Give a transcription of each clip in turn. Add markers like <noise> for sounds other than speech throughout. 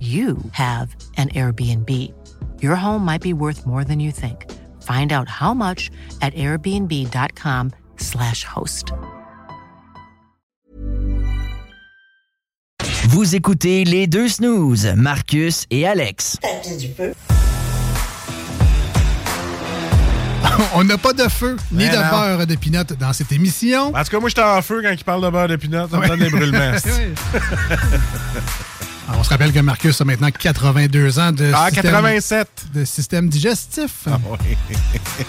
you have an Airbnb. Your home might be worth more than you think. Find out how much at airbnb.com/slash host. Vous écoutez les deux snooze, Marcus et Alex. <laughs> On n'a pas de feu ni Mais de non. beurre de pinot dans cette émission. En tout cas, moi, j'étais en feu quand il parle de beurre de pinot. Ça me donne des brûlements. <laughs> Alors, on se rappelle que Marcus a maintenant 82 ans de, Ah, système, 87. de système digestif. Ah, ouais. <laughs>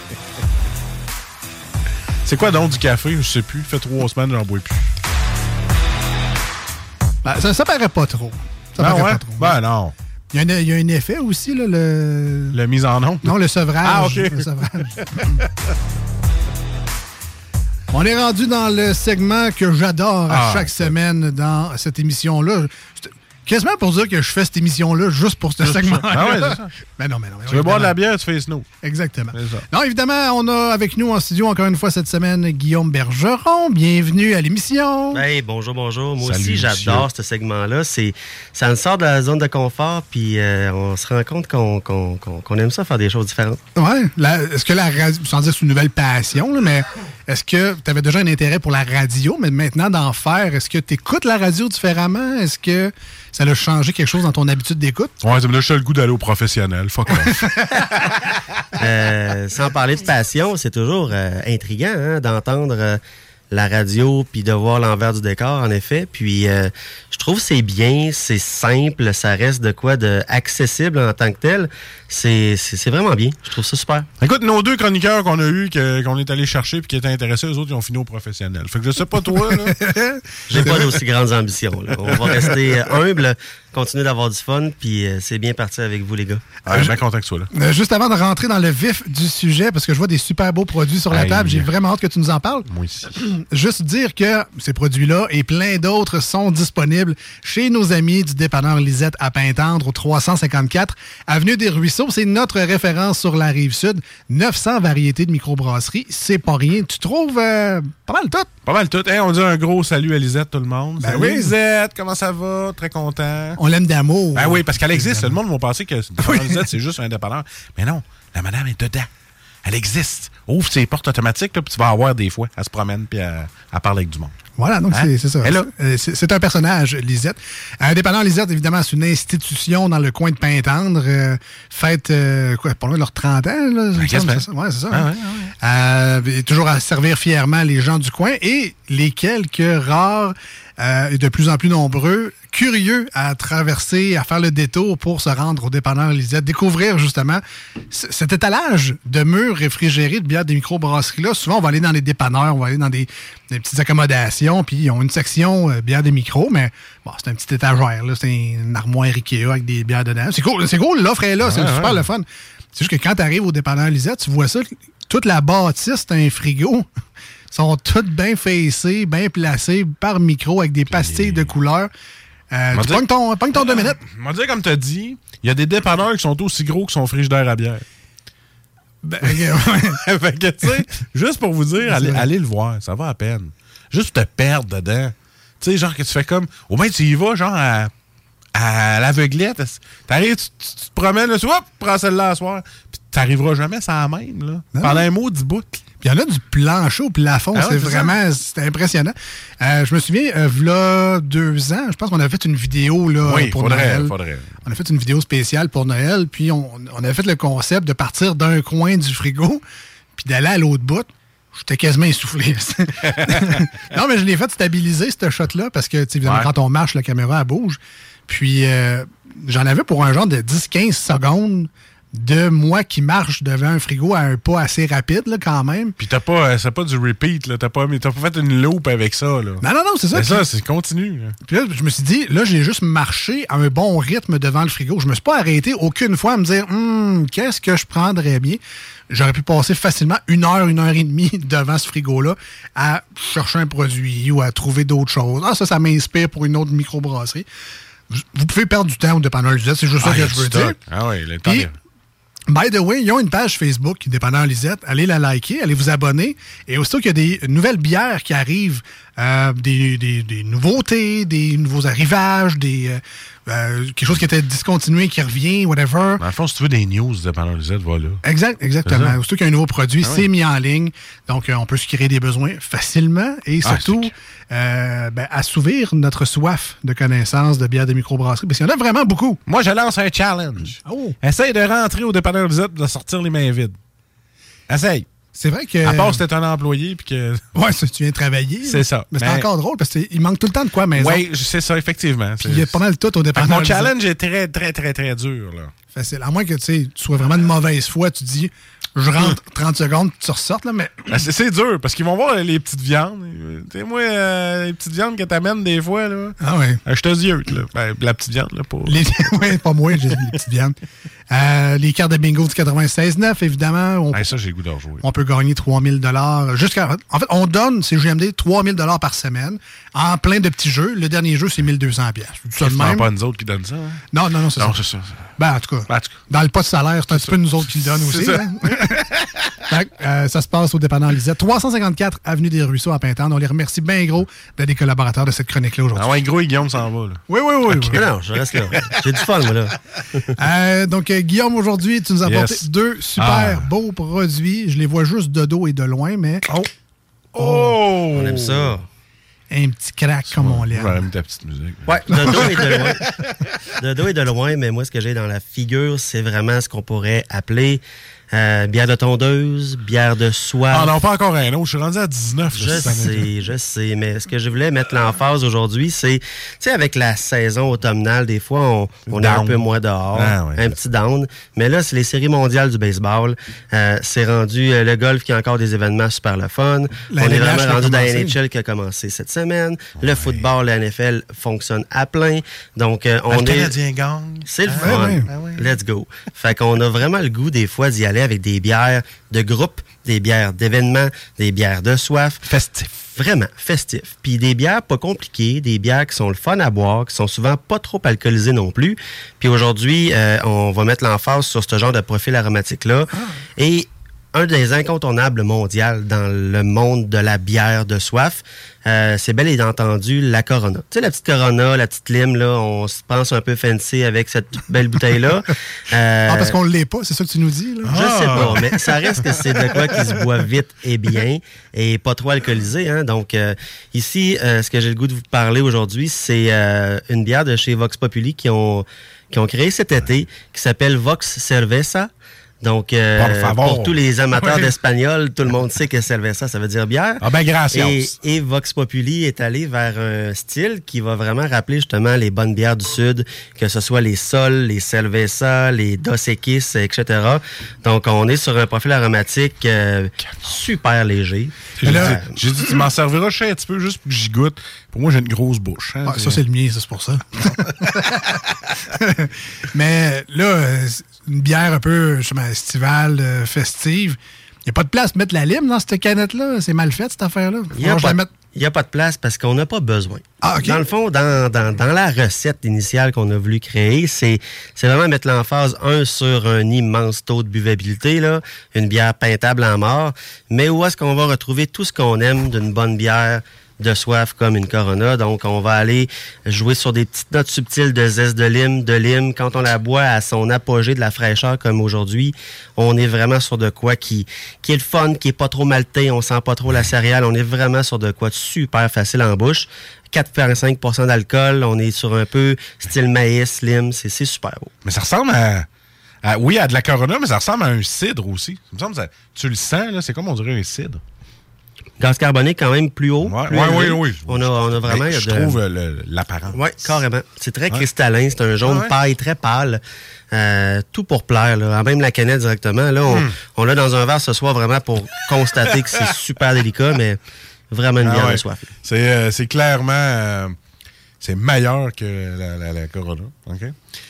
C'est quoi donc du café? Je sais plus. Fait trois semaines j'en bois plus. Ben, ça, ça paraît pas trop. Ça Ah paraît ouais? pas trop. Ben non. Il y, a un, il y a un effet aussi, là, le... La mise en onde? Non, le sevrage. Ah, OK. Le sevrage. <laughs> On est rendu dans le segment que j'adore à Ah, chaque semaine dans cette émission-là. Quasiment pour dire que je fais cette émission-là juste pour ce Juste segment. ça. Ah ouais, c'est ça. Mais <laughs> non, mais non. mais Tu veux boire de la bière, tu fais snow. Exactement. C'est ça. Non, évidemment, on a avec nous en studio encore une fois cette semaine Guillaume Bergeron. Bienvenue à l'émission. Hey, bonjour, bonjour. Moi Salut, aussi, j'adore ce segment-là. C'est, ça nous sort de la zone de confort, puis euh, on se rend compte qu'on, qu'on- qu'on- qu'on aime ça faire des choses différentes. Ouais. la- Est-ce que la radio, sans dire c'est une nouvelle passion, là, mais est-ce que tu avais déjà un intérêt pour la radio, mais maintenant d'en faire, est-ce que tu écoutes la radio différemment? Est-ce que ça a changé quelque chose dans ton habitude d'écoute? Ouais, ça me donne le goût d'aller au professionnel. Fuck off. <laughs> Euh, sans parler de passion, c'est toujours euh, intriguant hein, d'entendre euh, la radio puis de voir l'envers du décor, en effet. Puis euh, je trouve que c'est bien, c'est simple, ça reste de quoi de accessible en tant que tel. C'est, vraiment bien. Je trouve ça super. Écoute, nos deux chroniqueurs qu'on a eu, qu'on est allé chercher puis qui étaient intéressés, eux autres, ils ont fini au professionnel. Fait que je sais pas toi, là. <laughs> J'ai pas d'aussi grandes ambitions. là. On va rester euh, humble, continuer d'avoir du fun, puis euh, c'est bien parti avec vous, les gars. Ah, je suis content que tu sois là. Euh, juste avant de rentrer dans le vif du sujet, parce que je vois des super beaux produits sur la Aïe. table, j'ai vraiment hâte que tu nous en parles. Moi aussi. <clears throat> Juste dire que ces produits-là et plein d'autres sont disponibles chez nos amis du dépanneur Lisette à Pintendre au 354 Avenue des Ruisseaux. C'est notre référence sur la rive sud. 900 variétés de microbrasserie. C'est pas rien. Tu trouves euh, pas mal tout. Pas mal tout. Hey, on dit un gros salut à Lisette, tout le monde. Ben salut oui. Lisette, comment ça va? Très content. On l'aime d'amour. Ben oui, parce qu'elle existe. Le monde va penser que <laughs> c'est juste un dépanneur. Mais non, la madame est dedans. Elle existe. Ouvre ses portes automatiques, là, puis tu vas avoir des fois. Elle se promène, puis elle, elle parle avec du monde. Voilà, donc Hein? c'est ça. Euh, C'est un personnage, Lisette. Un dépanneur Lisette, évidemment, c'est une institution dans le coin de Pintendre. Euh, fête, euh, quoi, pas loin de leurs 30 ans, là. quasiment. c'est ça? Ouais, c'est ça. Ah hein? ouais, Euh, toujours à servir fièrement les gens du coin et les quelques rares euh, et de plus en plus nombreux curieux à traverser, à faire le détour pour se rendre au dépanneur Lisette, découvrir justement cet étalage de murs réfrigérés de bières des microbrasseries-là. Souvent, on va aller dans les dépanneurs, on va aller dans des, des petites accommodations, puis ils ont une section euh, bières des micros, mais bon, c'est un petit étagère, là, c'est une armoire Ikea avec des bières dedans. C'est cool, c'est cool, l'offre est là, c'est Ouais, super le fun. C'est juste que quand tu arrives au dépanneur Lisette, tu vois ça, toute la bâtisse, c'est un frigo. Sont toutes bien facées, bien placées par micro avec des pastilles de couleurs. Euh, tu pognes ton, ton deux minutes. On va dire, comme tu as dit, il y a des dépanneurs qui sont aussi gros que son frigidaire à bière. Ben, <laughs> fait que, tu sais, juste pour vous dire, allez, allez le voir, ça va à peine. Juste te perdre dedans. Tu sais, genre que tu fais comme. Au moins, tu y vas, genre, à, à l'aveuglette. T'arrives, tu, tu- tu te promènes, là, tu vois, prends celle-là à soir. Puis t'arriveras jamais sans la même, là. Pendant un mot du bout. Il y en a du plancher au plafond. Ah ouais, c'est vraiment impressionnant. Euh, je me souviens, euh, v'là deux ans, je pense qu'on avait fait une vidéo là, Oui, pour faudrait, Noël. faudrait. On a fait une vidéo spéciale pour Noël, puis on, on avait fait le concept de partir d'un coin du frigo, puis d'aller à l'autre bout. J'étais quasiment essoufflé. <laughs> non, mais je l'ai fait stabiliser, ce shot-là, parce que, évidemment, Ouais. quand on marche, la caméra, elle bouge. Puis, euh, j'en avais pour un genre de 10-15 secondes de moi qui marche devant un frigo à un pas assez rapide, là, quand même. Puis t'as pas, euh, c'est pas du repeat, là. T'as pas, mais t'as pas fait une loupe avec ça, là. Non, non, non, c'est ça. C'est ça, c'est continu, là. Puis là, je me suis dit, là, j'ai juste marché à un bon rythme devant le frigo. Je me suis pas arrêté aucune fois à me dire, Hum, qu'est-ce que je prendrais bien? J'aurais pu passer facilement une heure, une heure et demie <laughs> devant ce frigo-là à chercher un produit ou à trouver d'autres choses. Ah, ça, ça m'inspire pour une autre microbrasserie. Vous pouvez perdre du temps au dépanneur Lisette, c'est juste Ah, ça y que je veux stock. dire. Ah oui, le temps. By the way, ils ont une page Facebook, Dépendant Lisette. Allez la liker, allez vous abonner. Et aussitôt qu'il y a des nouvelles bières qui arrivent, euh, des, des- des nouveautés, des nouveaux arrivages, des euh, euh, quelque chose qui était discontinué qui revient, whatever. Dans le fond, si tu veux des news de pendant Lisette, voilà. Exact, exactement. Aussitôt qu'il y a un nouveau produit, Ah c'est mis en ligne. Donc, euh, on peut se créer des besoins facilement et Ah, surtout ben, assouvir notre soif de connaissances de bières de microbrasserie. Parce qu'il y en a vraiment beaucoup. Moi, je lance un challenge. Oh. Essaye de rentrer au dépanneur et de sortir les mains vides. Essaye. C'est vrai que. À part si t'es un employé puis que. <laughs> Ouais, ça, tu viens travailler. C'est ça. Mais c'est encore drôle parce qu'il manque tout le temps de quoi à maison. Oui, c'est ça, effectivement. Puis il y a pas mal tout au dépanneur. Mon challenge est très, très, très, très dur, là. Facile. À moins que tu sois vraiment de mauvaise foi, tu dis, je rentre <laughs> 30 secondes, tu ressortes, là, mais. Ben, c'est- dur, parce qu'ils vont voir les petites viandes. Tu sais, moi, euh, les petites viandes que t'amènes des fois, là. Ah ouais. euh, Je te dis, là. Ben, la petite viande, là, pour. Les... <laughs> ouais, pas moi, j'ai les petites viandes. Euh, les cartes de bingo du 96.9, évidemment. On, Hey, ça, j'ai goût d'en jouer. on peut gagner 3000 dollars jusqu'à En fait, on donne, c'est GMD, 3000 dollars par semaine en plein de petits jeux. Le dernier jeu, c'est 1200 pièces. C'est pas nous autres qui donnent ça, hein? Non, non, non, c'est ça. Non, c'est ça. Ben, en tout cas, Ben, en tout cas. dans le pas de salaire, c'est un petit peu nous autres qui le donnent aussi. <laughs> euh, ça se passe au dépendant Lisette. 354 Avenue des Ruisseaux à Pintante. On les remercie bien gros d'être des collaborateurs de cette chronique-là aujourd'hui. Ah ouais, gros, et Guillaume s'en va, là. Oui, oui, oui. oui. Non, non, je reste là. J'ai du fun, moi, là. <laughs> Euh, donc, euh, Guillaume, aujourd'hui, tu nous as apporté Yes. deux super Ah. beaux produits. Je les vois juste de dos et de loin, mais oh, Oh! On aime ça. un petit crack comme on l'aime. Mis ta petite musique. Ouais, de dos et de loin. De dos et de loin, mais moi, ce que j'ai dans la figure, c'est vraiment ce qu'on pourrait appeler euh, bière de tondeuse, bière de soie. Ah non, pas encore un autre. Je suis rendu à 19. Je sais, je sais, mais ce que je voulais mettre l'emphase aujourd'hui, c'est, tu sais, avec la saison automnale, des fois, on, on est un peu moins dehors, Ah ouais. un petit down. Mais là, c'est les séries mondiales du baseball. Euh, c'est rendu euh, le golf qui a encore des événements super le fun. La on est vraiment rendu dans la. NHL qui a commencé cette semaine. Le football, la NFL fonctionne à plein. Donc, euh, on Le est... Canadien. C'est le Ah, fun. ouais. Ah. Let's go. Fait qu'on a vraiment le goût des fois d'y aller avec des bières de groupe, des bières d'événements, des bières de soif. Festif. Vraiment festif. Puis des bières pas compliquées, des bières qui sont le fun à boire, qui sont souvent pas trop alcoolisées non plus. Puis aujourd'hui, euh, on va mettre l'emphase sur ce genre de profil aromatique-là. Et un des incontournables mondial dans le monde de la bière de soif, euh, c'est bel et entendu la Corona. Tu sais, la petite Corona, la petite lime, là, on se pense un peu fancy avec cette belle bouteille-là. <laughs> Euh, Ah, parce qu'on ne l'est pas, c'est ça que tu nous dis, là? je sais Ah. pas, mais ça reste que c'est de quoi qui se boit <laughs> vite et bien et pas trop alcoolisé. Hein? Donc euh, ici, euh, ce que j'ai le goût de vous parler aujourd'hui, c'est euh, une bière de chez Vox Populi qui ont qui ont créé cet été, qui s'appelle Vox Cerveza. Donc, euh, pour tous les amateurs Oui. d'espagnol, tout le monde sait que cerveza, ça veut dire bière. Ah ben, gracias. Et, et Vox Populi est allé vers un style qui va vraiment rappeler justement les bonnes bières du Sud, que ce soit les Sol, les Cerveza, les Dos Equis, etc. Donc, on est sur un profil aromatique euh, super léger. Là- j'ai dit, tu m'en serviras, sais, un petit peu, juste pour que j'y goûte. Pour moi, j'ai une grosse bouche. hein, Ah, ça, c'est le mien, ça, c'est pour ça. <laughs> Mais là, c'est une bière un peu justement, estivale, euh, festive. Il n'y a pas de place pour mettre la lime dans cette canette-là? C'est mal fait, cette affaire-là. Il n'y a, pas- mette- il y a pas de place parce qu'on n'a pas besoin. Ah. Dans le fond, dans, dans, dans la recette initiale qu'on a voulu créer, c'est c'est vraiment mettre l'emphase, un, sur un immense taux de buvabilité, là, une bière peintable en mort, mais où est-ce qu'on va retrouver tout ce qu'on aime d'une bonne bière de soif comme une Corona. Donc, on va aller jouer sur des petites notes subtiles de zeste de lime, de lime. Quand on la boit à son apogée de la fraîcheur comme aujourd'hui, on est vraiment sur de quoi qui, qui est le fun, qui est pas trop maltais, on sent pas trop la céréale. On est vraiment sur de quoi de super facile en bouche. 4,5% d'alcool, on est sur un peu style maïs, lime, c'est super beau. Mais ça ressemble à, Oui, à de la Corona, mais ça ressemble à un cidre aussi. Tu le sens, là, c'est comme on dirait un cidre. Gaz carbonique quand même plus haut. Ouais, plus ouais, oui, oui. On a, on a vraiment... Je de- trouve euh, l'apparence. Oui, carrément. C'est très Ouais. cristallin. C'est un jaune Ah ouais? paille très pâle. Euh, tout pour plaire. Là. Ah, Même la canette directement. Là, on, Hmm. on l'a dans un verre ce soir vraiment pour constater que c'est <laughs> super délicat, mais vraiment une Ah bière ouais. de soif. C'est euh, c'est clairement... euh, c'est meilleur que la, la- la Corona. OK?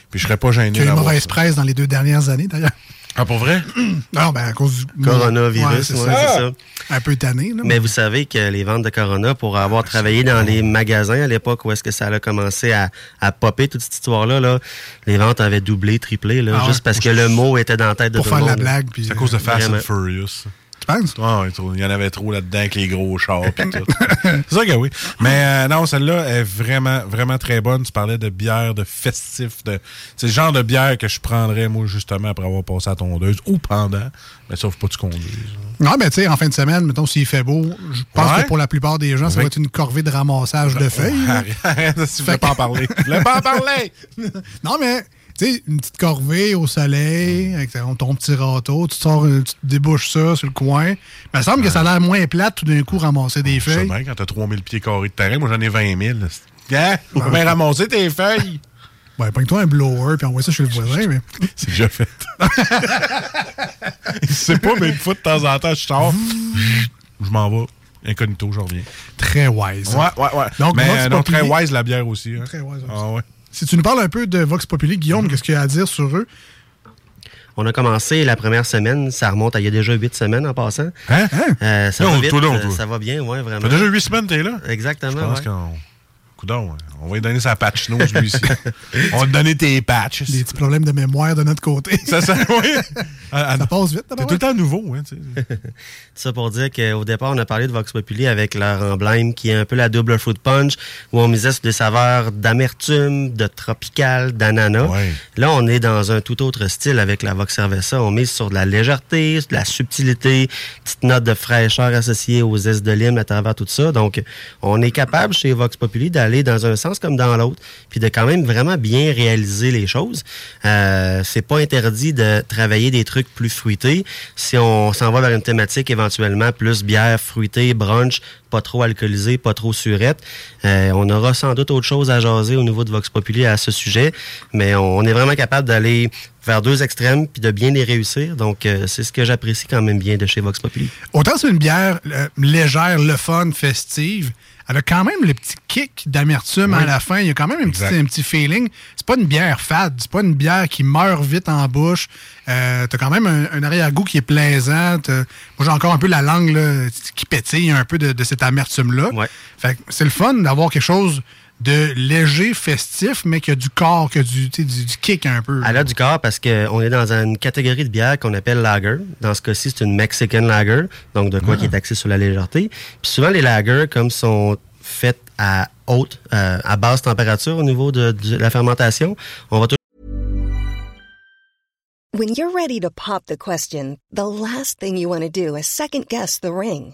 Puis je serais pas gêné Il y a eu une mauvaise presse dans les deux dernières années, d'ailleurs. Ah, pour vrai? <clears throat> Non, ben à cause du Coronavirus, Ouais, c'est ça. ça. Un peu tanné, là. Mais vous savez que les ventes de Corona, pour avoir travaillé dans les magasins à l'époque où est-ce que ça a commencé à, à popper, toute cette histoire-là, là, les ventes avaient doublé, triplé, là, Ah juste ouais. parce que le mot était dans la tête de pour tout faire le de la monde. blague. puis, C'est à cause de Fast and Furious. Tu penses? Ah, il y en avait trop là-dedans avec les gros chars et tout. <laughs> c'est ça que oui. Mais euh, non, celle-là est vraiment, vraiment très bonne. Tu parlais de bière, de festif. De... C'est le genre de bière que je prendrais, moi, justement, après avoir passé à tondeuse ou pendant. Mais sauf pas que tu conduises. Non, mais tu sais, en fin de semaine, mettons, s'il fait beau, je pense Ouais. que pour la plupart des gens, ça va être une corvée de ramassage de feuilles. <laughs> Arrête, si pas en parler. Voulais pas en parler! <laughs> Non, mais, tu sais, une petite corvée au soleil, avec ton petit râteau, tu te sors, tu te débouches ça sur le coin. Il me semble que ça a l'air moins plate tout d'un coup ramasser des sais feuilles. bien, quand t'as 3000 pieds carrés de terrain, moi j'en ai 20 000. Hein? On peut bien ramasser tes feuilles. <laughs> Ouais, pogne-toi un blower, puis envoie ça chez le voisin. <laughs> Mais... C'est déjà fait. <laughs> Je sais pas, mais une fois de temps en temps, je sors. Je m'en vais. Incognito, je reviens. Très wise. Ouais, ouais, ouais. Donc, mais euh, non, très wise la bière aussi. hein. Très wise aussi. Ah ouais. Si tu nous parles un peu de Vox Populi. Guillaume, qu'est-ce qu'il y a à dire sur eux? On a commencé la première semaine, ça remonte à il y a déjà huit semaines en passant. Hein? Euh, ça, Non, va vite, toi, non, euh, toi. ça va bien, ouais, vraiment. Ça fait déjà 8 semaines t'es là? Exactement. Je pense ouais. Coudon, hein. on va lui donner sa patch nose, lui ici. <laughs> on va te donner tes patches. Des petits problèmes de mémoire de notre côté. Ça, ça, oui. <laughs> Ah, Ça passe vite, T'es tout le temps nouveau, hein. <laughs> Ça pour dire qu'au départ, on a parlé de Vox Populi avec leur emblème qui est un peu la double fruit punch, où on misait sur des saveurs d'amertume, de tropical, d'ananas. Ouais. Là, on est dans un tout autre style avec la Vox Cerveza. On mise sur de la légèreté, de la subtilité, petite note de fraîcheur associée aux zestes de lime à travers tout ça. Donc, on est capable chez Vox Populi d'aller dans un sens comme dans l'autre, puis de quand même vraiment bien réaliser les choses. Euh, c'est pas interdit de travailler des trucs plus fruités. Si on s'en va vers une thématique éventuellement plus bière fruitée, brunch, pas trop alcoolisé, pas trop surette, euh, on aura sans doute autre chose à jaser au niveau de Vox Populi à ce sujet, mais on, est vraiment capable d'aller vers deux extrêmes puis de bien les réussir. Donc, euh, c'est ce que j'apprécie quand même bien de chez Vox Populi. Autant c'est une bière légère, le fun, festive, elle a quand même le petit kick d'amertume à la fin. Il y a quand même un petit, un petit feeling. C'est pas une bière fade, c'est pas une bière qui meurt vite en bouche. Euh, T'as quand même un, un arrière-goût qui est plaisant. T'as- Moi, j'ai encore un peu la langue là, qui pétille un peu de, de cette amertume-là. Ouais. Fait que c'est le fun d'avoir quelque chose de léger, festif, mais qui a du corps, qui a du, kick un peu. Elle a du corps parce qu'on est dans une catégorie de bière qu'on appelle lager. Dans ce cas-ci, c'est une Mexican lager, donc de quoi qui est axé sur la légèreté. Puis souvent, les lagers, comme sont faites à haute, euh, à basse température au niveau de, de la fermentation, on va When you're ready to pop the question, the last thing you want to do is second guess the ring.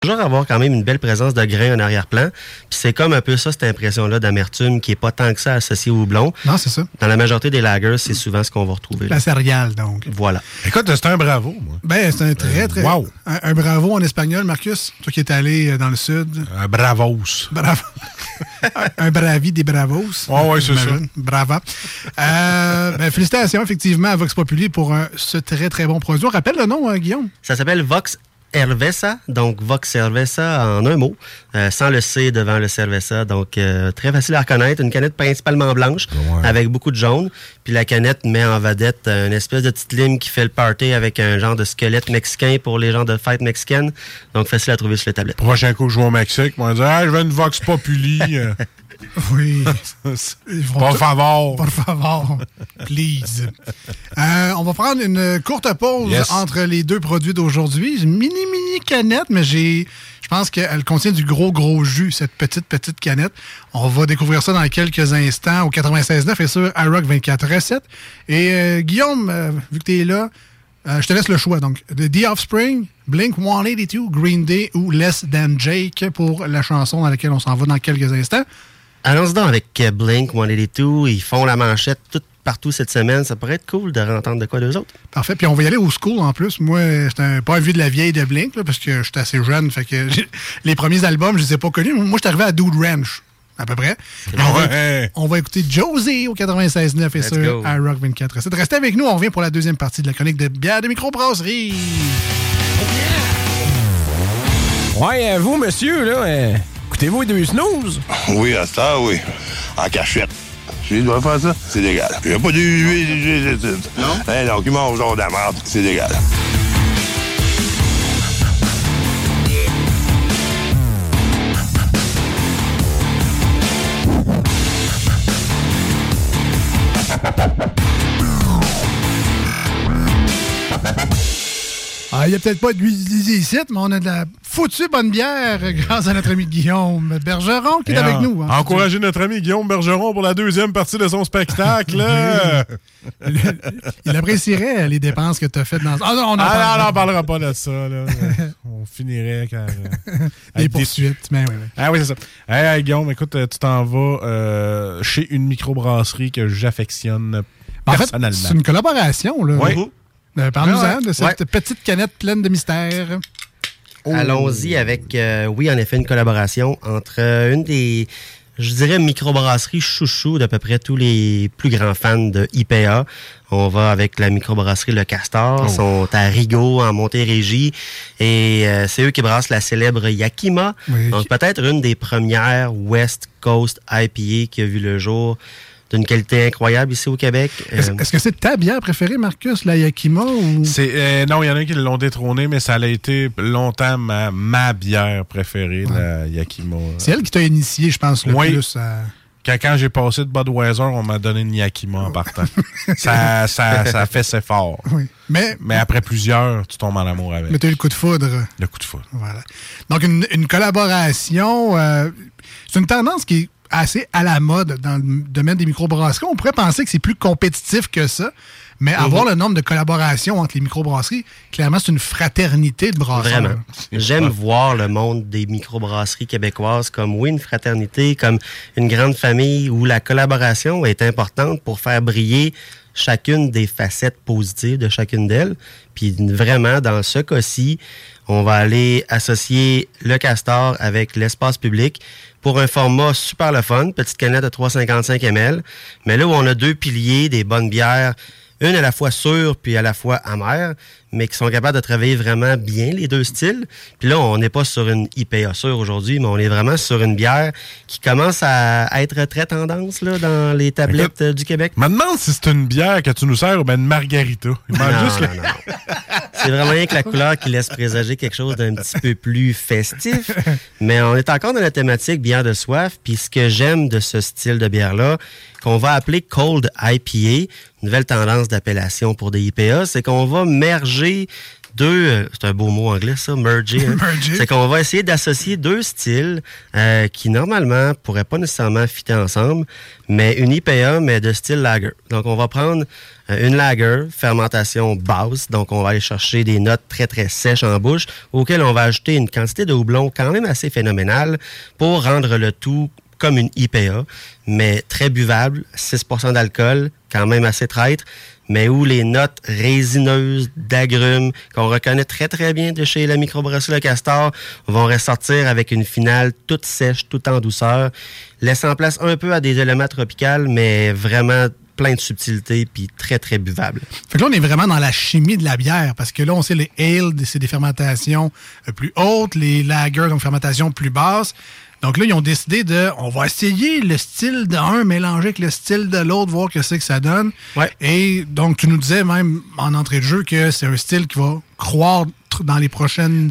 Toujours avoir quand même une belle présence de grains en arrière-plan. Puis c'est comme un peu ça, cette impression-là d'amertume qui est pas tant que ça associée au blond. Non, c'est ça. Dans la majorité des lagers, c'est souvent ce qu'on va retrouver. là. La céréale, donc. Voilà. Écoute, c'est un bravo, moi. Ben, c'est un très, très. wow. Un, un bravo en espagnol, Marcus. Toi qui es allé euh, dans le sud. Un bravos. Bravo. <laughs> un, bravi des bravos. Ouais, ouais, c'est j'imagine. Brava. Euh, ben, félicitations, effectivement, à Vox Populi pour euh, ce très, très bon produit. On rappelle le nom, euh, Guillaume? Ça s'appelle Vox Cerveza, donc Vox Cerveza en un mot, euh, sans le C devant le Cerveza, donc euh, très facile à reconnaître. Une canette principalement blanche avec beaucoup de jaune, puis la canette met en vedette une espèce de petite lime qui fait le party avec un genre de squelette mexicain pour les gens de fête mexicaine, donc facile à trouver sur les tablettes. Prochain coup que je vais au Mexique, on va dire Ah, je veux une Vox Populi. <laughs> Oui. Por favor. Por favor. Please. Euh, on va prendre une courte pause Yes. entre les deux produits d'aujourd'hui. Une mini, mini canette, mais j'ai. Je pense qu'elle contient du gros, gros jus, cette petite, petite canette. On va découvrir ça dans quelques instants au 96.9 et sur iRock 24 recettes. Et euh, Guillaume, euh, vu que tu es là, je te laisse le choix. Donc, The, The Offspring, Blink 182, Green Day ou Less Than Jake pour la chanson dans laquelle on s'en va dans quelques instants. Allons-y donc avec Blink 182, ils font la manchette tout partout cette semaine, ça pourrait être cool de entendre de quoi d'eux autres. Parfait. Puis on va y aller au school en plus. Moi, c'est un, pas un vieux de la vieille de Blink, là, parce que j'étais assez jeune. Fait que <laughs> les premiers albums, je les ai pas connus. Moi, je suis arrivé à Dude Ranch, à peu près. Et on, va, Ouais. on va écouter Josie au 96.9 et sur go. iRock 24. C'est de rester avec nous. On revient pour la deuxième partie de la chronique de bière de microbrasserie. Ouais, euh, vous, monsieur, là, euh, écoutez-vous deux snooze? Oui, à ça, oui. En cachette. Tu dois faire ça? C'est légal. Il n'y a pas de... Non? Hein, donc, il mange genre de la merde. C'est légal. Ah, il n'y a peut-être pas de l'huilisé ici, mais on a de la foutue bonne bière <laughs> grâce à notre ami Guillaume Bergeron qui est avec nous. hein. Encourager notre ami Guillaume Bergeron pour la deuxième partie de son spectacle. <laughs> Il apprécierait les dépenses que tu as faites dans... Ah non, on en Ah parlera. non, on n'en parlera pas de ça. Là. <laughs> on finirait car, euh, Des avec des- poursuites. Mais oui, oui. Ah oui, c'est ça. Hey, Guillaume, écoute, euh, tu t'en vas euh, chez une microbrasserie que j'affectionne En fait, personnellement. c'est une collaboration. Là. Oui. Euh, Parle-nous-en Ah ouais. de cette Ouais. petite canette pleine de mystères. Oh. Allons-y avec, euh, oui, en effet, une collaboration entre euh, une des, je dirais, microbrasseries chouchou d'à peu près tous les plus grands fans de IPA. On va avec la microbrasserie Le Castor, Oh. Ils sont à Rigaud, en Montérégie, et euh, c'est eux qui brassent la célèbre Yakima. Oui. Donc peut-être une des premières West Coast IPA qui a vu le jour d'une qualité incroyable ici au Québec. Est-ce Euh, est-ce que c'est ta bière préférée, Marcus, la Yakima? Ou... C'est, euh, non, il y en a qui l'ont détrôné, mais ça a été longtemps ma, ma bière préférée, la Yakima. C'est elle qui t'a initié, je pense, le Oui. plus à... Quand, quand j'ai passé de Budweiser, on m'a donné une Yakima en partant. <laughs> ça, ça, ça fait ses fort. Oui. Mais, Mais après plusieurs, tu tombes en amour avec. mais t'as eu le coup de foudre. Le coup de foudre. Voilà. Donc, une, une collaboration, euh, c'est une tendance qui est assez à la mode dans le domaine des microbrasseries. On pourrait penser que c'est plus compétitif que ça, mais avoir le nombre de collaborations entre les microbrasseries, clairement, c'est une fraternité de brasseurs. Vraiment. J'aime voir le monde des microbrasseries québécoises comme, oui, une fraternité, comme une grande famille où la collaboration est importante pour faire briller chacune des facettes positives de chacune d'elles. Puis vraiment, dans ce cas-ci, on va aller associer le castor avec l'espace public pour un format super le fun, petite canette de 355 ml. Mais là où on a deux piliers, des bonnes bières, une à la fois sûre puis à la fois amère, mais qui sont capables de travailler vraiment bien les deux styles. Puis là, on n'est pas sur une IPA sûre aujourd'hui, mais on est vraiment sur une bière qui commence à être très tendance là, dans les tablettes euh, du Québec. Je me demande si c'est une bière que tu nous sers ou ben une margarita. Il Non, juste non, le- non, non. C'est vraiment rien que la couleur qui laisse présager quelque chose d'un petit peu plus festif. Mais on est encore dans la thématique bière de soif. Puis ce que j'aime de ce style de bière-là, qu'on va appeler Cold IPA, nouvelle tendance d'appellation pour des IPA, c'est qu'on va merger deux, euh, c'est un beau mot anglais ça, merger. hein. <laughs> Merger. c'est qu'on va essayer d'associer deux styles euh, qui normalement pourraient pas nécessairement fitter ensemble, mais une IPA mais de style lager. Donc on va prendre euh, une lager, fermentation basse, donc on va aller chercher des notes très très sèches en bouche, auxquelles on va ajouter une quantité de houblon quand même assez phénoménale pour rendre le tout comme une IPA, mais très buvable, 6% d'alcool, quand même assez traître, mais où les notes résineuses d'agrumes qu'on reconnaît très très bien de chez la microbrasserie Le Castor vont ressortir avec une finale toute sèche, toute en douceur, laissant place un peu à des éléments tropicaux, mais vraiment plein de subtilité puis très très buvable. Fait que là, on est vraiment dans la chimie de la bière, parce que là, on sait les ale, c'est des fermentations euh, plus hautes, les lagers, donc fermentation plus basse. Donc là, ils ont décidé de, on va essayer le style d'un mélangé avec le style de l'autre, voir que c'est que ça donne. Et donc, tu nous disais même en entrée de jeu que c'est un style qui va dans les prochaines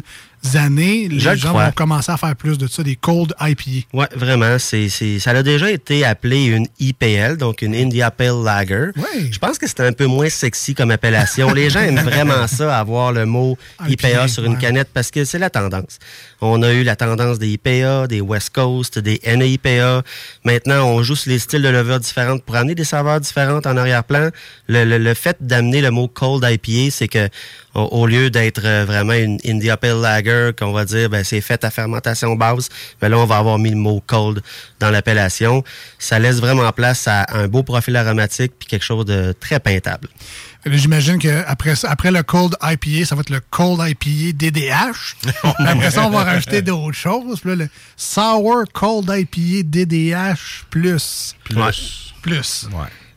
années. Les Je gens crois. vont commencer à faire plus de ça, des cold IPA. Ouais, vraiment. C'est, c'est, ça a déjà été appelé une IPL, donc une India Pale Lager. Je pense que c'était un peu moins sexy comme appellation. Les gens aiment vraiment ça, avoir le mot IPA IPA, sur une ouais. canette, parce que c'est la tendance. On a eu la tendance des IPA, des West Coast, des NIPA. Maintenant, on joue sur les styles de levure différentes pour amener des saveurs différentes en arrière-plan. Le, le- le fait d'amener le mot cold IPA, c'est que au, au lieu d'être euh, vraiment une India Pale Lager, qu'on va dire, ben, c'est fait à fermentation basse, ben là, on va avoir mis le mot cold dans l'appellation. Ça laisse vraiment place à un beau profil aromatique puis quelque chose de très peintable. Là, J'imagine qu'après après le cold IPA, ça va être le cold IPA DDH. <laughs> Après ça, on va rajouter d'autres choses. Puis là, le sour cold IPA DDH plus. Plus. Plus.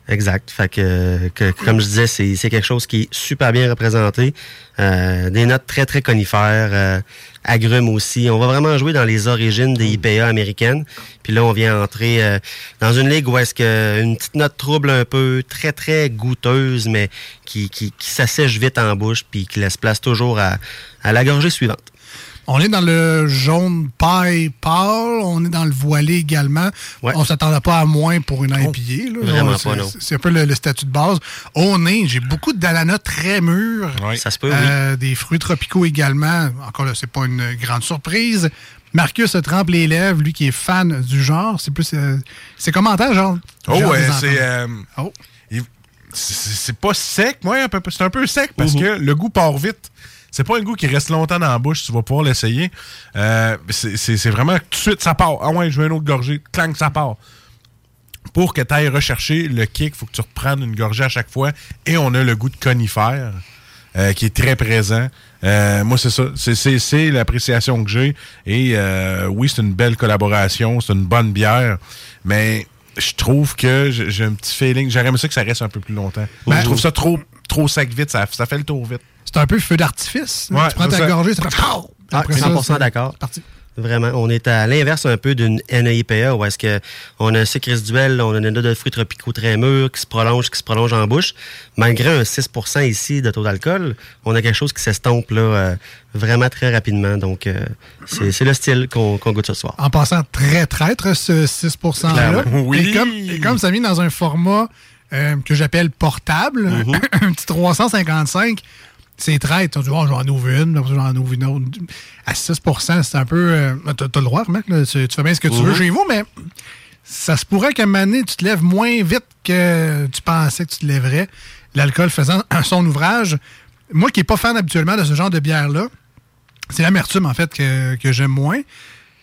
Exact. Fait que, que- comme je disais, c'est quelque chose qui est super bien représenté. Euh, des notes très, très conifères, euh, agrumes aussi. On va vraiment jouer dans les origines des IPA américaines. Puis là, on vient entrer euh, dans une ligue où est-ce que une petite note trouble un peu, très, très goûteuse, mais qui, qui, qui s'assèche vite en bouche, puis qui laisse place toujours à, à la gorgée suivante. On est dans le jaune paille pâle, on est dans le voilé également. On s'attendait pas à moins pour une IPA. là. Vraiment C'est- pas, non. C'est un peu le, le statut de base. Au nez, j'ai beaucoup d'ananas très mûrs. Ça se peut, oui. Euh, Des fruits tropicaux également. Encore là, c'est pas une grande surprise. Marcus se trempe les lèvres, lui qui est fan du genre. C'est plus. euh, c'est commentaire, genre. Oh, genre ouais, c'est. euh, il- c'est pas sec, moi, un peu- c'est un peu sec parce que le goût part vite. C'est pas un goût qui reste longtemps dans la bouche, tu vas pouvoir l'essayer. Euh, c'est vraiment tout de suite, ça part. Ah ouais, je veux une autre gorgée, clang, ça part. Pour que tu ailles rechercher le kick, faut que tu reprennes une gorgée à chaque fois. Et on a le goût de conifère euh, qui est très présent. Euh, moi, c'est ça. C'est l'appréciation que j'ai. Et euh, oui, c'est une belle collaboration. C'est une bonne bière. Mais je trouve que j'ai un petit feeling. J'aurais aimé ça que ça reste un peu plus longtemps. Ben, je trouve ça trop, trop sec vite. Ça, ça fait le tour vite. C'est un peu feu d'artifice. Ouais, tu prends ta ça. gorgée, ça fait. Ah, Après ça, 100% c'est- d'accord. Vraiment. On est à l'inverse un peu d'une NIPA où est-ce que on a un sucre résiduel, on a une note de fruits tropicaux très mûrs qui se prolonge, qui se prolonge en bouche. Malgré un 6% ici de taux d'alcool, on a quelque chose qui s'estompe là euh, vraiment très rapidement. Donc, euh, c'est le style qu'on goûte ce soir. En passant très traître, ce 6 %-là. Clairement. Oui. Et comme, et comme ça vient dans un format euh, que j'appelle portable, Mhm. <coughs> un petit 355, c'est traître. Tu dis, oh, j'en ouvre une, j'en ouvre une autre. À 6% c'est un peu. euh, T'as t'as le droit, remarque, là, tu, tu fais bien ce que tu veux chez vous, mais ça se pourrait qu'à un moment donné, tu te lèves moins vite que tu pensais que tu te lèverais. L'alcool faisant <clears throat> son ouvrage. Moi qui n'ai pas fan habituellement de ce genre de bière-là, c'est l'amertume, en fait, que, que j'aime moins.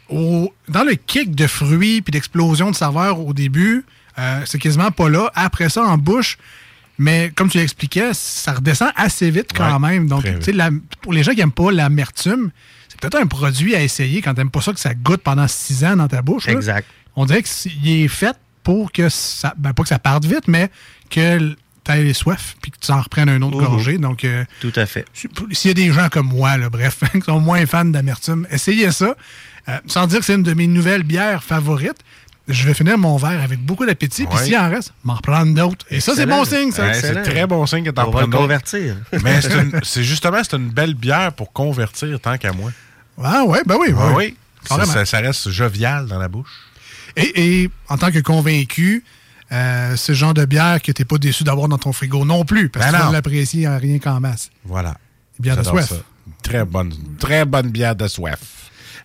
Au- dans le kick de fruits puis d'explosion de saveurs au début, euh, c'est quasiment pas là. Après ça, en bouche, mais comme tu l'expliquais, ça redescend assez vite quand Ouais, même. Donc, très tu sais, la- pour les gens qui n'aiment pas l'amertume, c'est peut-être un produit à essayer quand tu n'aimes pas ça que ça goûte pendant six ans dans ta bouche. là. Exact. On dirait qu'il est fait pour que ça, ben, pas que ça parte vite, mais que tu aies soif puis que tu en reprennes un autre Mhm. gorgée. Donc, euh, Tout à fait. s'il y a des gens comme moi, là, bref, <laughs> qui sont moins fans d'amertume, essayez ça. Euh, sans dire que c'est une de mes nouvelles bières favorites. Je vais finir mon verre avec beaucoup d'appétit. Puis s'il en reste, m'en reprendre d'autres. Et ça, c'est bon signe, ça. C'est très bon signe que t'en prennes d'autres. convertir. <laughs> Mais c'est justement c'est une belle bière pour convertir tant qu'à moi. Ah ouais, ben oui. Ah oui. oui. Ça, ça- ça reste jovial dans la bouche. Et, et en tant que convaincu, euh, ce genre de bière que tu n'es pas déçu d'avoir dans ton frigo non plus, parce Ben que tu l'apprécier en rien qu'en masse. Voilà. Bière de soif. ça. Très bonne, très bonne bière de soif.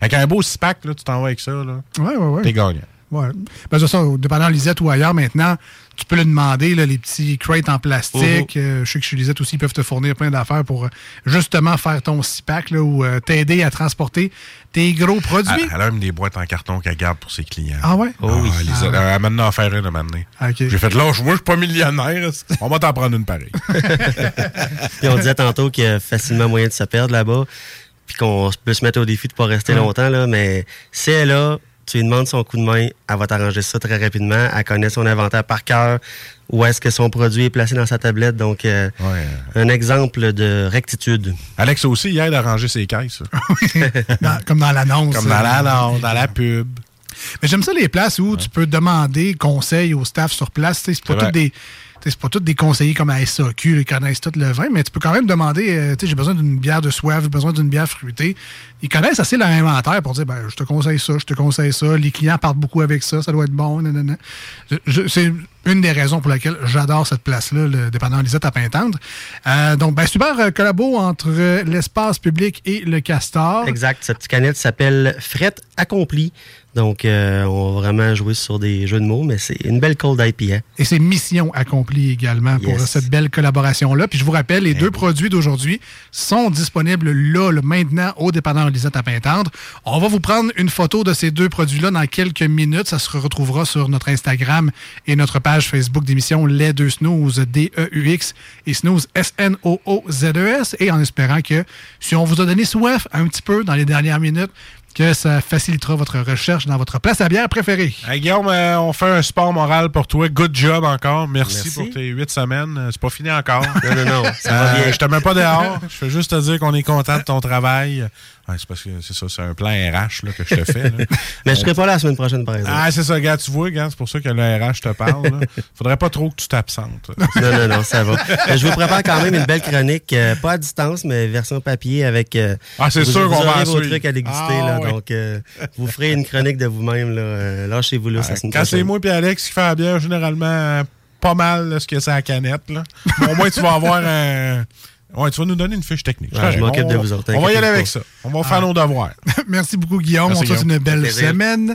Avec un beau six-pack, tu t'en vas avec ça, là. Ouais, ouais, ouais. T'es gagnant. Ouais. Ben, c'est ça, dépendant Lisette ou ailleurs, maintenant, tu peux le demander, là, les petits crates en plastique. Euh, je sais que chez Lisette aussi, ils peuvent te fournir plein d'affaires pour euh, justement faire ton six-pack là, ou euh, t'aider à transporter tes gros produits. Elle, elle a même des boîtes en carton qu'elle garde pour ses clients. Ah ouais? Ah, Lisa, Ah. Elle m'a donné à faire une à. J'ai fait, là, moi, je suis pas millionnaire. On va t'en prendre une pareille. <laughs> Puis on disait tantôt qu'il y a facilement moyen de se perdre là-bas, puis qu'on peut se mettre au défi de pas rester Ouais. longtemps, là, mais si elle là, tu lui demandes son coup de main, elle va t'arranger ça très rapidement. Elle connaît son inventaire par cœur, où est-ce que son produit est placé dans sa tablette? Donc, euh, un exemple de rectitude. Alex aussi, il aide à ranger ses caisses. <laughs> <laughs> Dans- comme dans l'annonce. Comme dans l'annonce, dans la pub. Mais j'aime ça les places où tu peux demander conseil au staff sur place. C'est pas toutes des. C'est pas tous des conseillers comme à SAQ, qui connaissent tout le vin, mais tu peux quand même demander, euh, tu sais, j'ai besoin d'une bière de soif, j'ai besoin d'une bière fruitée. Ils connaissent assez leur inventaire pour dire, ben, je te conseille ça, je te conseille ça. Les clients partent beaucoup avec ça, ça doit être bon. nanana. Une des raisons pour laquelle j'adore cette place-là, le dépendant Lisette à Pintendre. Euh, donc, ben, super euh, collabo entre euh, l'espace public et le castor. Exact. Cette petite canette s'appelle Fret Accompli. Donc, euh, on va vraiment jouer sur des jeux de mots, mais c'est une belle cold IPA. Et c'est mission accomplie également pour cette belle collaboration-là. Puis je vous rappelle, les deux produits d'aujourd'hui sont disponibles là, là, maintenant, au dépanneur Lisette à Pintendre. On va vous prendre une photo de ces deux produits-là dans quelques minutes. Ça se retrouvera sur notre Instagram et notre page Facebook d'émission Les Deux Snooze, D-E-U-X, et Snooze, S-N-O-O-Z-E-S. E Et en espérant que si on vous a donné soif un petit peu dans les dernières minutes, que ça facilitera votre recherche dans votre place à bière préférée. Hey, Guillaume, euh, on fait un sport moral pour toi. Good job encore. Merci, Merci. pour tes huit semaines. Euh, C'est pas fini encore. <laughs> Non, non, non, ça va Euh, bien. Je te mets pas dehors. Je fais juste te dire qu'on est content de ton travail. Ouais, c'est parce que c'est ça, c'est un plan RH là, que je te fais. là. <laughs> Mais je serai pas là la semaine prochaine, par exemple. Ah, c'est ça, gars, tu vois, gars, c'est pour ça que le RH te parle. là. Faudrait pas trop que tu t'absentes. Non, non, non, ça va. Je vous prépare quand même une belle chronique, euh, pas à distance, mais version papier avec. euh, Ah, c'est sûr qu'on va aurez en vos trucs à déguster, Ah, là. Ouais. Donc, euh, vous ferez une chronique de vous-même, là. Euh, Lâchez-vous là, ça se Quand c'est moi et Alex qui fait la bière, généralement, pas mal là, ce que c'est à la canette. Là. Mais au moins, tu vas avoir un. Ouais, tu vas nous donner une fiche technique. Ouais, je m'occupe On- de vous autres, On va y aller avec ça. On va faire nos devoirs. <laughs> Merci beaucoup, Guillaume. Merci, on te souhaite une belle semaine.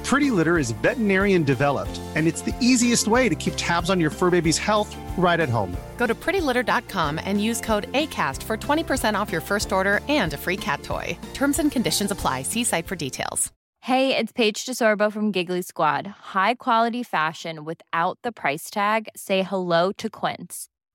Pretty Litter is veterinarian developed, and it's the easiest way to keep tabs on your fur baby's health right at home. Go to prettylitter.com and use code ACAST for 20% off your first order and a free cat toy. Terms and conditions apply. See site for details. Hey, it's Paige DeSorbo from Giggly Squad. High quality fashion without the price tag. Say hello to Quince.